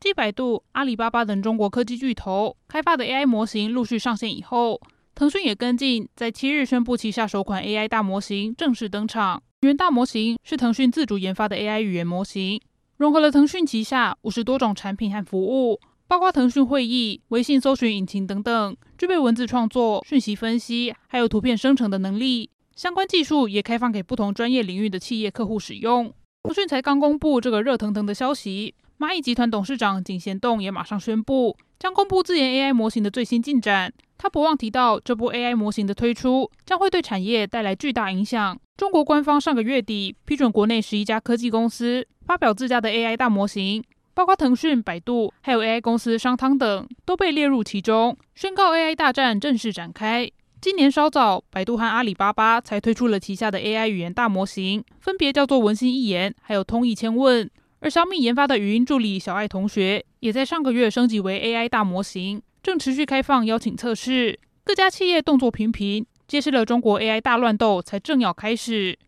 继百度、阿里巴巴等中国科技巨头开发的 AI 模型陆续上线以后，腾讯也跟进，在七日宣布旗下首款 AI 大模型正式登场。语言大模型是腾讯自主研发的 AI 语言模型，融合了腾讯旗下五十多种产品和服务，包括腾讯会议、微信搜寻引擎等等，具备文字创作、讯息分析，还有图片生成的能力。相关技术也开放给不同专业领域的企业客户使用。腾讯才刚公布这个热腾腾的消息，蚂蚁集团董事长井贤栋也马上宣布将公布自研 AI 模型的最新进展。他不忘提到，这部 AI 模型的推出将会对产业带来巨大影响。中国官方上个月底批准国内十一家科技公司发表自家的 AI 大模型，包括腾讯、百度，还有 AI 公司商汤等，都被列入其中，宣告 AI 大战正式展开。今年稍早，百度和阿里巴巴才推出了旗下的 AI 语言大模型，分别叫做文心一言，还有通义千问。而小米研发的语音助理小爱同学，也在上个月升级为 AI 大模型，正持续开放邀请测试。各家企业动作频频，揭示了中国 AI 大乱斗才正要开始。